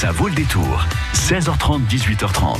Ça vaut le détour. 16h30, 18h30.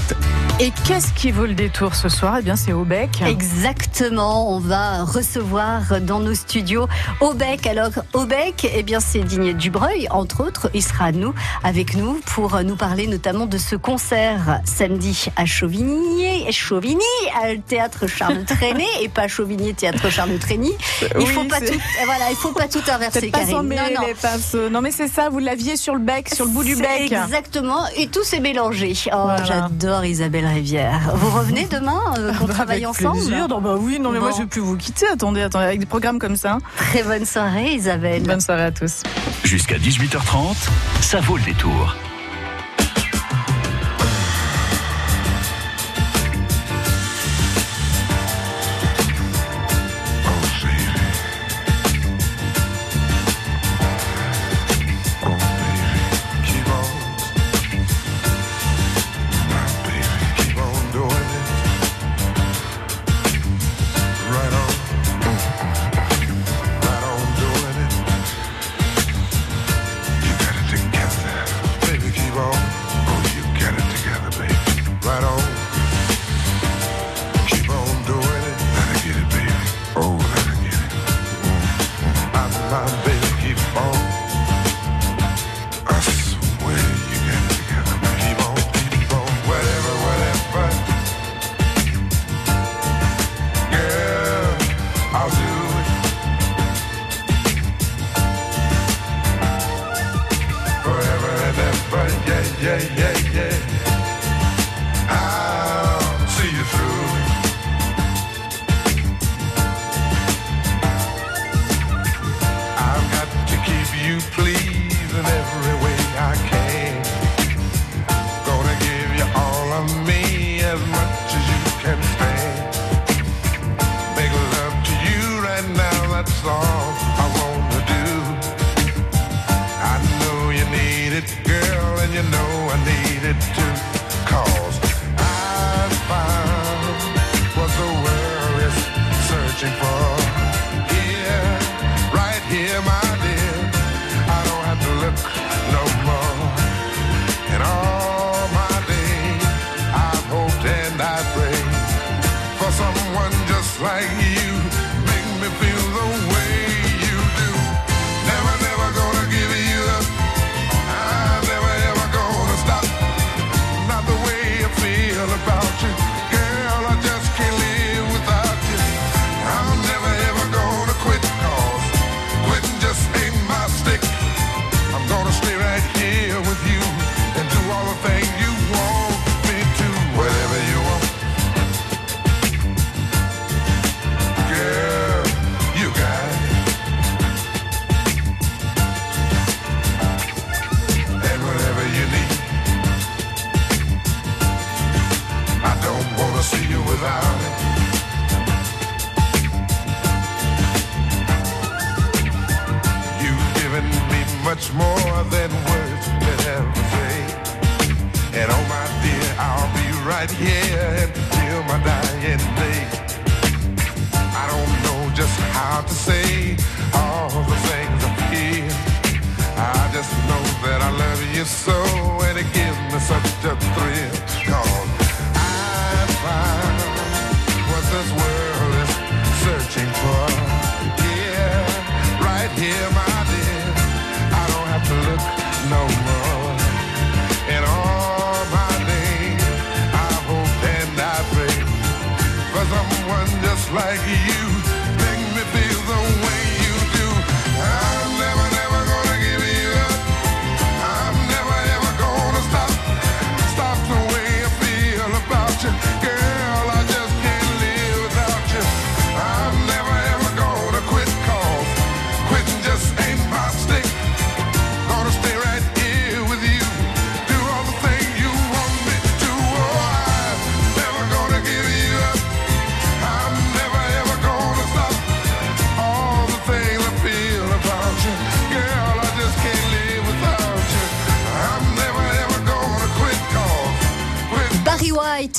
Et qu'est-ce qui vaut le détour ce soir? Eh bien, c'est Aubec. Exactement. On va recevoir dans nos studios Aubec. Alors, Aubec, eh bien, c'est Digne Dubreuil, entre autres. Il sera nous, avec nous pour nous parler notamment de ce concert samedi à Chauvigny, Chauvigny, à théâtre Charles Trenet et pas Chauvigny, théâtre Charles Trenet. Il faut pas tout, voilà, il faut pas tout inverser, Pas Karine. non, non. non, mais c'est ça. Vous l'aviez sur le bec, sur le bout du bec. Exactement. Et tout s'est mélangé. Oh, Voilà. j'adore Isabelle Rivière. Vous revenez demain euh, qu'on Bah, travaille avec ensemble? Plaisir. Non, bah oui, non, mais moi je vais plus vous quitter. Attendez, attendez, avec des programmes comme ça. Très bonne soirée, Isabelle. Bonne soirée à tous. Jusqu'à 18h30, ça vaut le détour. Much more than words could ever say. And oh my dear, I'll be right here until my dying day. I don't know just how to say all the things I feel. I just know that I love you so, and it gives me such a thrill. Cause I found what this world like you.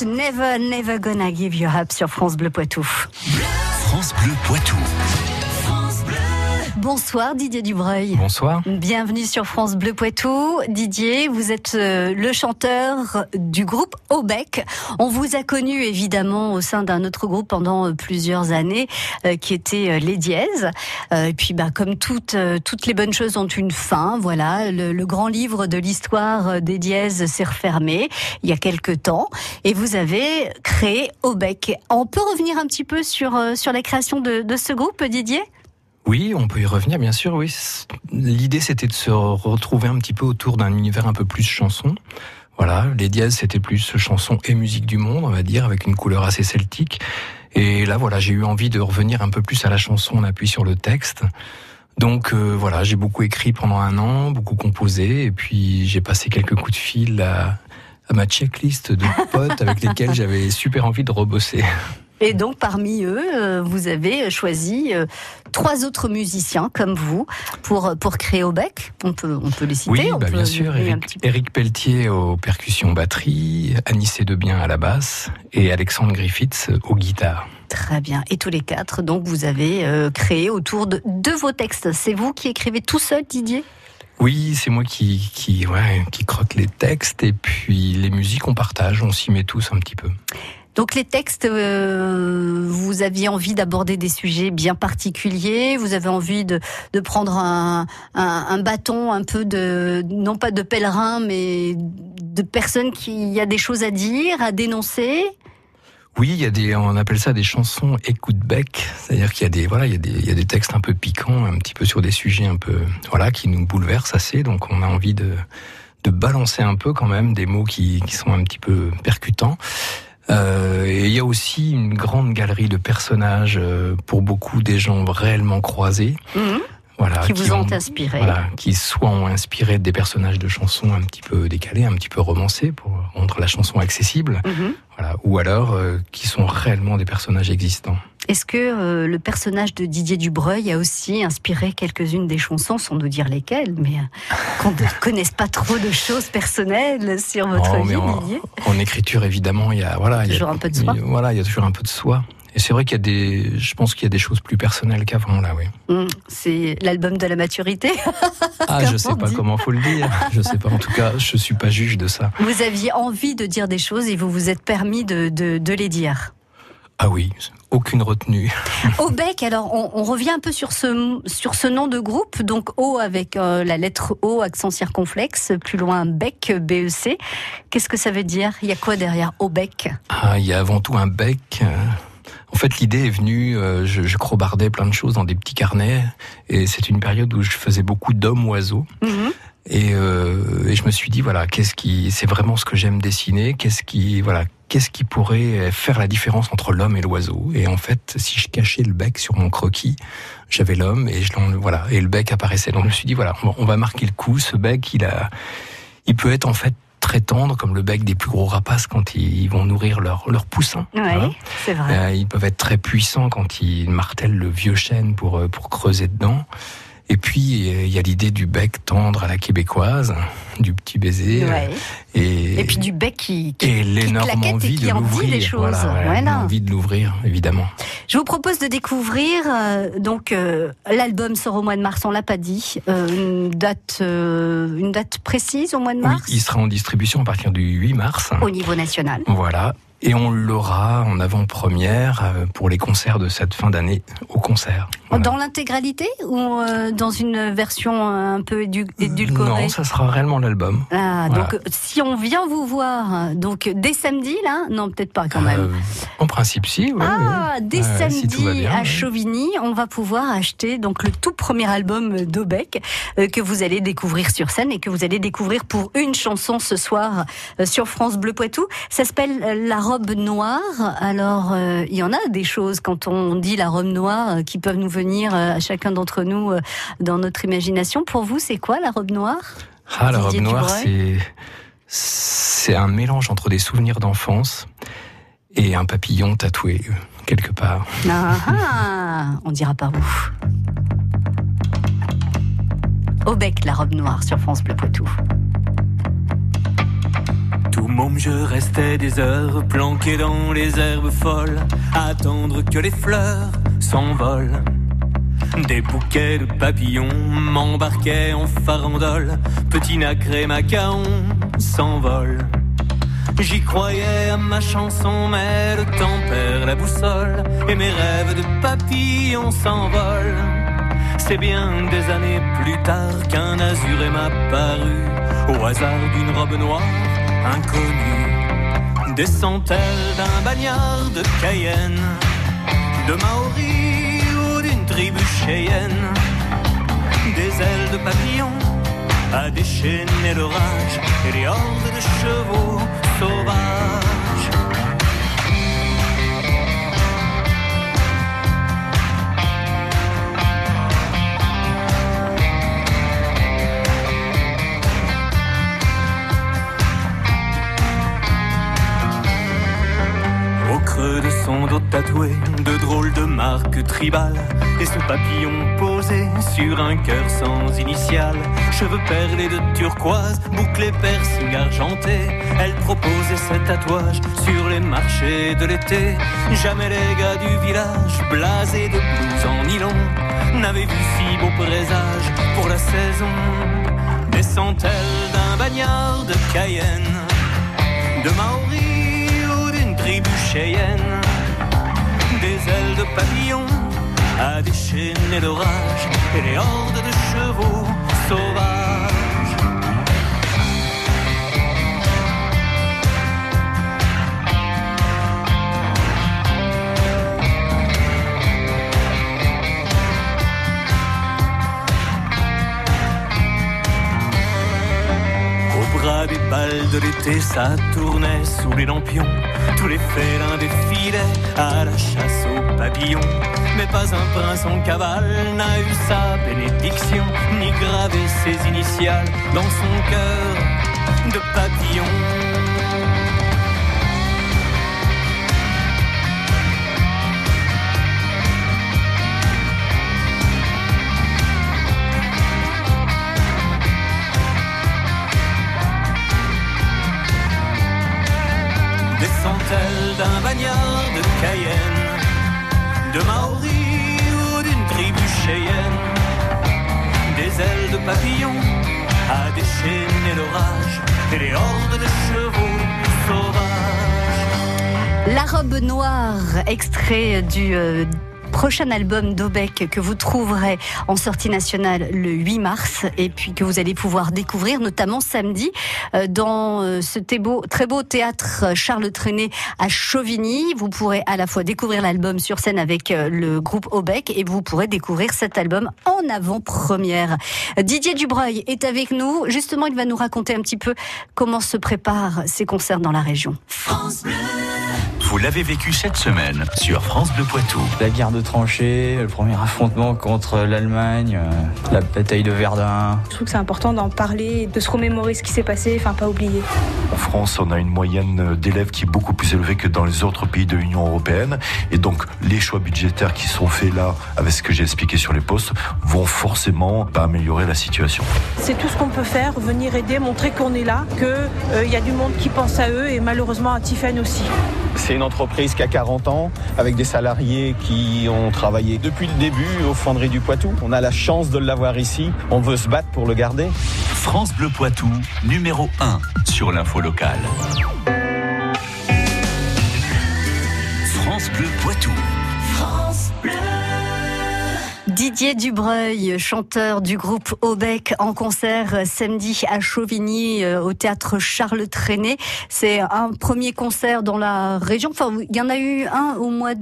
Never, Never Gonna Give You Up sur France Bleu Poitou. France Bleu Poitou. Bonsoir Didier Dubreuil. Bonsoir. Bienvenue sur France Bleu Poitou. Didier, vous êtes euh, le chanteur du groupe Aubec. On vous a connu évidemment au sein d'un autre groupe pendant euh, plusieurs années euh, qui était Les Dièses. Et puis bah, comme toutes, toutes les bonnes choses ont une fin, voilà, le, le grand livre de l'histoire des Dièses s'est refermé il y a quelques temps et vous avez créé Aubec. On peut revenir un petit peu sur, sur la création de, de ce groupe, Didier? Oui, on peut y revenir, bien sûr. Oui, l'idée c'était de se retrouver un petit peu autour d'un univers un peu plus chanson. Voilà, les dièses c'était plus chanson et musique du monde, on va dire, avec une couleur assez celtique. Et là, voilà, j'ai eu envie de revenir un peu plus à la chanson, on appuie sur le texte. Donc euh, voilà, j'ai beaucoup écrit pendant un an, beaucoup composé, et puis j'ai passé quelques coups de fil à, à ma checklist de potes avec lesquels j'avais super envie de rebosser. Et donc, parmi eux, euh, vous avez choisi euh, trois autres musiciens comme vous pour, pour créer Aubec. On peut, on peut les citer. Oui, bah, bien sûr. Eric, Pelletier aux percussions batterie, Anissé Debien à la basse et Alexandre Griffiths aux guitares. Très bien. Et tous les quatre, donc, vous avez euh, créé autour de, de vos textes. C'est vous qui écrivez tout seul, Didier? Oui, c'est moi qui, qui, ouais, qui croque les textes et puis les musiques on partage, on s'y met tous un petit peu. Donc les textes, euh, vous aviez envie d'aborder des sujets bien particuliers, vous avez envie de, de prendre un, un, bâton un peu de, non pas de pèlerin, mais de personnes qui a des choses à dire, à dénoncer. Oui, il y a des, on appelle ça des chansons écoute bec, c'est-à-dire qu'il y a des, voilà, il y a des, il y a des textes un peu piquants, un petit peu sur des sujets un peu, voilà, qui nous bouleversent assez, donc on a envie de, de balancer un peu quand même des mots qui, qui sont un petit peu percutants. Euh, et il y a aussi une grande galerie de personnages euh, pour beaucoup des gens réellement croisés. Mhm. Voilà, qui vous ont, inspiré. Voilà, qui soit ont inspiré des personnages de chansons un petit peu décalés, un petit peu romancés pour rendre la chanson accessible. Mhm. Voilà, ou alors euh, qui sont réellement des personnages existants. Est-ce que euh, le personnage de Didier Dubreuil a aussi inspiré quelques-unes des chansons, sans nous dire lesquelles, mais euh, qu'on ne connaisse pas trop de choses personnelles sur votre vie, en, Didier? En écriture, évidemment, il y a voilà, toujours il un peu de soi. Voilà, il y a toujours un peu de soi. Et c'est vrai qu'il y a des, je pense qu'il y a des choses plus personnelles qu'avant là, oui. Mmh, c'est l'album de la maturité. ah, je sais pas comment faut le dire. Je sais pas. En tout cas, je suis pas juge de ça. Vous aviez envie de dire des choses et vous vous êtes permis de, de, de les dire. Ah oui, aucune retenue. Au bec, alors on, revient un peu sur ce, sur ce nom de groupe, donc O avec euh, la lettre O, accent circonflexe, plus loin bec, BEC. Qu'est-ce que ça veut dire? Il y a quoi derrière Au bec? Ah, il y a avant tout un bec. En fait, l'idée est venue, euh, je, je, crobardais plein de choses dans des petits carnets, et c'est une période où je faisais beaucoup d'hommes-oiseaux. Mhm. Et, euh, et, je me suis dit voilà qu'est-ce qui c'est vraiment ce que j'aime dessiner qu'est-ce qui voilà qu'est-ce qui pourrait faire la différence entre l'homme et l'oiseau Et en fait, si je cachais le bec sur mon croquis, j'avais l'homme et je voilà et le bec apparaissait. Donc je me suis dit voilà, on va marquer le coup. Ce bec, il a, il peut être en fait très tendre, comme le bec des plus gros rapaces quand ils vont nourrir leurs leur poussins. Oui, c'est vrai. Euh, ils peuvent être très puissants quand ils martèlent le vieux chêne pour, euh, pour creuser dedans. Et puis, il y a l'idée du bec tendre à la québécoise, du petit baiser. Et, et puis du bec qui, qui et l'énorme envie de l'ouvrir. Voilà, envie de l'ouvrir, évidemment. Je vous propose de découvrir, euh, donc, euh, l'album sort au mois de mars, on l'a pas dit, euh, une, date, une date précise au mois de mars Oui, il sera en distribution à partir du 8 mars. Au niveau national. Voilà. Et on l'aura en avant-première euh, pour les concerts de cette fin d'année au concert. Dans l'intégralité ou euh, dans une version un peu édulcorée? Non, ça sera réellement l'album. Ah, donc si on vient vous voir, donc dès samedi là? Non, peut-être pas quand même. Euh, en principe, si. ah, dès samedi à Chauvigny, on va pouvoir acheter donc le tout premier album d'Aubec que vous allez découvrir sur scène et que vous allez découvrir pour une chanson ce soir sur France Bleu Poitou. Ça s'appelle La robe noire. Alors, euh, il y en a des choses quand on dit la robe noire euh, qui peuvent nous venir euh, à chacun d'entre nous dans notre imagination. Pour vous, c'est quoi la robe noire? Ah, la robe noire, c'est c'est un mélange entre des souvenirs d'enfance et un papillon tatoué quelque part. Ah, ah on dira pas où. Au bec, la robe noire sur France Bleu Poitou. Tout môme, je restais des heures planqué dans les herbes folles, attendre que les fleurs s'envolent. Des bouquets de papillons m'embarquaient en farandole. Petit nacré macaon s'envole. J'y croyais à ma chanson, mais le temps perd la boussole et mes rêves de papillon s'envolent. C'est bien des années plus tard qu'un azuré m'a au hasard d'une robe noire inconnue. Descend-elle d'un bagnard de Cayenne, de Maori ou d'une tribu cheyenne Des ailes de papillon à déchaîner l'orage et les hordes de chevaux sauvages. Son dos tatoué, de drôles de marques tribales, et ce papillon posé sur un cœur sans initiale. Cheveux perlés de turquoise, bouclés piercing argenté. Elle proposait ses tatouages sur les marchés de l'été. Jamais les gars du village, blasés de blouses en nylon, n'avaient vu si beau présage pour la saison. Descend-elle d'un bagnard de Cayenne, de Maori ou d'une tribu cheyenne? Des ailes de papillon à déchaîner l'orage et les hordes de chevaux sauvages. Ça tournait sous les lampions. Tous les félins défilaient à la chasse aux papillons. Mais pas un prince en cavale n'a eu sa bénédiction, ni gravé ses initiales dans son cœur de papillon. Du euh, prochain album d'Obec que vous trouverez en sortie nationale le 8 mars et puis que vous allez pouvoir découvrir notamment samedi euh, dans euh, ce très beau, théâtre Charles Trenet à Chauvigny. Vous pourrez à la fois découvrir l'album sur scène avec le groupe Obec et vous pourrez découvrir cet album en avant-première. Didier Dubreuil est avec nous. Justement, il va nous raconter un petit peu comment se préparent ces concerts dans la région. Vous l'avez vécu cette semaine sur France Bleu Poitou. La guerre de tranchées, le premier affrontement contre l'Allemagne, euh, la bataille de Verdun. Je trouve que c'est important d'en parler, de se remémorer ce qui s'est passé, enfin pas oublier. En France, on a une moyenne d'élèves qui est beaucoup plus élevée que dans les autres pays de l'Union européenne. Et donc, les choix budgétaires qui sont faits là, avec ce que j'ai expliqué sur les postes, vont forcément pas améliorer la situation. C'est tout ce qu'on peut faire, venir aider, montrer qu'on est là, qu'il y a du monde qui pense à eux et malheureusement à Tiffen aussi. C'est une entreprise qui a 40 ans, avec des salariés qui ont travaillé depuis le début aux fonderies du Poitou. On a la chance de l'avoir ici. On veut se battre pour le garder. France Bleu Poitou, numéro 1 sur l'info locale. France Bleu Poitou. Didier Dubreuil, chanteur du groupe Aubec, en concert euh, samedi à Chauvigny euh, au théâtre Charles Trenet. C'est un premier concert dans la région. Enfin, il y en a eu un au mois de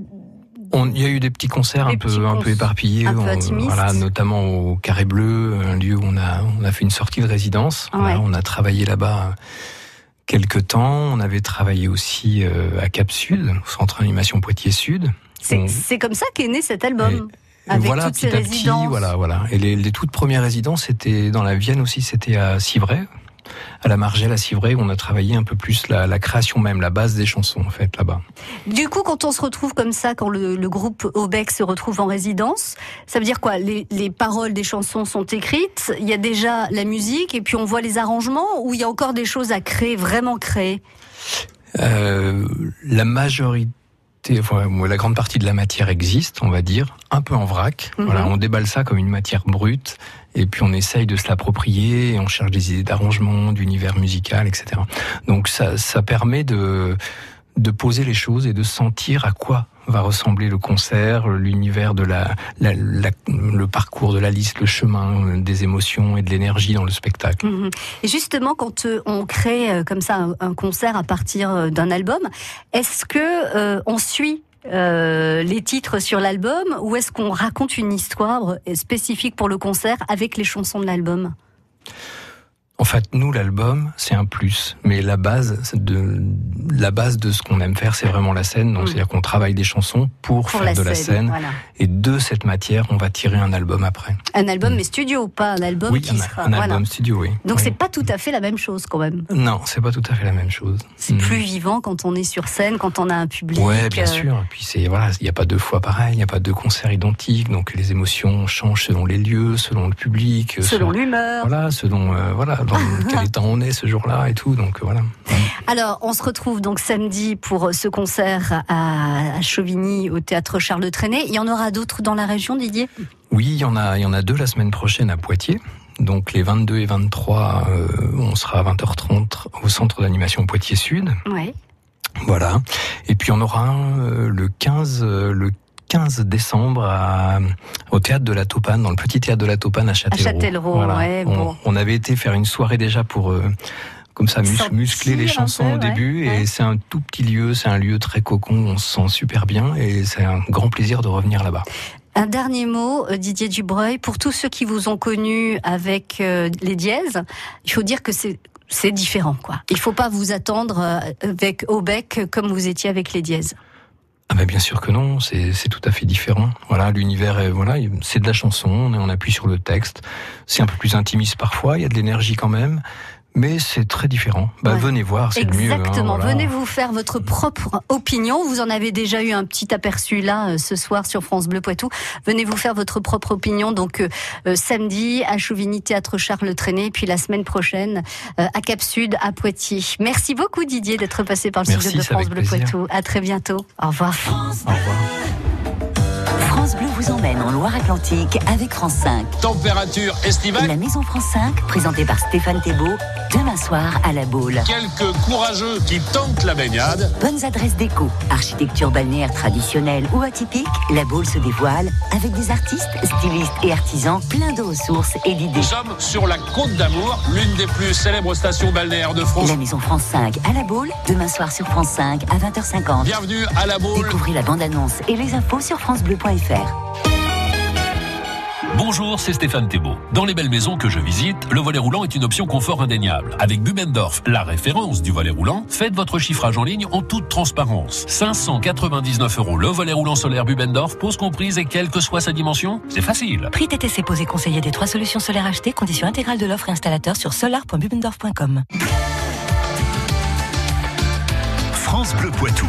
On- Il y a eu des petits concerts Des un peu, un éparpillés, un peu on- intimistes. voilà, notamment au Carré Bleu, un lieu où on a, on a fait une sortie de résidence. Voilà, Ouais. on a travaillé là-bas quelques temps. On avait travaillé aussi euh, à Cap Sud, au centre d'animation Poitiers Sud. On- c'est comme ça qu'est né cet album. Avec voilà, toutes petit ces à petit, voilà, voilà. Et les, les toutes premières résidences, c'était dans la Vienne aussi, c'était à Civray, à la Margelle à Civray, où on a travaillé un peu plus la, la création même, la base des chansons en fait là-bas. Du coup, quand on se retrouve comme ça, quand le, le groupe Aubec se retrouve en résidence, ça veut dire quoi? Les, les paroles des chansons sont écrites, il y a déjà la musique, et puis on voit les arrangements, ou il y a encore des choses à créer, vraiment créer? Euh, la majorité la grande partie de la matière existe, on va dire, un peu en vrac. Mhm. Voilà, on déballe ça comme une matière brute, et puis on essaye de se l'approprier, on cherche des idées d'arrangement, d'univers musical, etc. Donc ça, ça permet de de poser les choses et de sentir à quoi va ressembler le concert, l'univers de la, le parcours de la liste, le chemin euh, des émotions et de l'énergie dans le spectacle. Mhm. Et justement, quand euh, on crée euh, comme ça un, concert à partir d'un album, est-ce que on suit les titres sur l'album ou est-ce qu'on raconte une histoire spécifique pour le concert avec les chansons de l'album? En fait, nous, l'album, c'est un plus, mais la base de la base de ce qu'on aime faire, c'est vraiment la scène. Donc, Mm. c'est-à-dire qu'on travaille des chansons pour, Pour faire la de la scène, voilà. et de cette matière, on va tirer un album après. Un album mais studio, pas un album Mm. oui, qui un, sera. un voilà. album studio, oui. Donc Oui. c'est pas tout à fait la même chose quand même. non, c'est pas tout à fait la même chose. C'est Mm. plus vivant quand on est sur scène, quand on a un public. Ouais, bien euh, sûr. Et puis c'est voilà, il n'y a pas deux fois pareil, il n'y a pas deux concerts identiques, donc les émotions changent selon les lieux, selon le public, Selon l'humeur. Voilà, selon euh, voilà dans quel état on est ce jour-là et tout. Donc euh, voilà. Alors, on se retrouve donc samedi pour ce concert à Chauvigny au théâtre Charles Trenet. Il y en aura d'autres dans la région, Didier? Oui, il y en a, il y en a deux la semaine prochaine à Poitiers. Donc les 22 et 23, euh, on sera à 20h30 au centre d'animation Poitiers Sud. Oui. Voilà. Et puis on aura un euh, le 15 euh, le 15 décembre à, au théâtre de la Topane, dans le petit théâtre de la Topane à Châtellerault. Châtellerault, ouais, on, bon. on avait été faire une soirée déjà pour euh, comme ça mus- muscler les chansons peu, au début ouais. et c'est un tout petit lieu, c'est un lieu très cocon, on se sent super bien et c'est un grand plaisir de revenir là-bas. Un dernier mot, euh, Didier Dubreuil, pour tous ceux qui vous ont connu avec euh, les dièses, il faut dire que c'est c'est différent, quoi. Il faut pas vous attendre avec au bec comme vous étiez avec les dièses. Ah ben bien sûr que non, c'est tout à fait différent. Voilà, l'univers voilà, c'est de la chanson, on, on appuie sur le texte. C'est un peu plus intimiste parfois, il y a de l'énergie quand même, mais c'est très différent. Bah Ouais. venez voir, c'est le mieux. hein, Exactement. voilà. Venez vous faire votre propre opinion. Vous en avez déjà eu un petit aperçu là euh, ce soir sur France Bleu Poitou. Venez vous faire votre propre opinion. Donc euh, euh, samedi à Chauvigny Théâtre Charles Trenet, puis la semaine prochaine euh, à Cap Sud à Poitiers. Merci beaucoup Didier d'être passé par le Merci, studio de France Bleu plaisir. Poitou. À très bientôt. Au revoir. Au revoir. France Bleu vous emmène en Loire-Atlantique avec France 5. Température estivale. La Maison France 5, présentée par Stéphane Thébault, demain soir à la Baule. Quelques courageux qui tentent la baignade. Bonnes adresses déco, architecture balnéaire traditionnelle ou atypique, la Baule se dévoile avec des artistes, stylistes et artisans plein de ressources et d'idées. Nous sommes sur la Côte d'Amour, l'une des plus célèbres stations balnéaires de France. La Maison France 5 à la Baule, demain soir sur France 5 à 20h50. Bienvenue à la Baule. Découvrez la bande-annonce et les infos sur francebleu.fr. Bonjour, c'est Stéphane Thébault. Dans les belles maisons que je visite, le volet roulant est une option confort indéniable. Avec Bubendorf, la référence du volet roulant, faites votre chiffrage en ligne en toute transparence. 599 euros le volet roulant solaire Bubendorf, pose comprise et quelle que soit sa dimension, c'est facile. Prix TTC posé conseillé des trois solutions solaires achetées, condition intégrale de l'offre et installateur sur solar.bubendorf.com. France Bleu Poitou.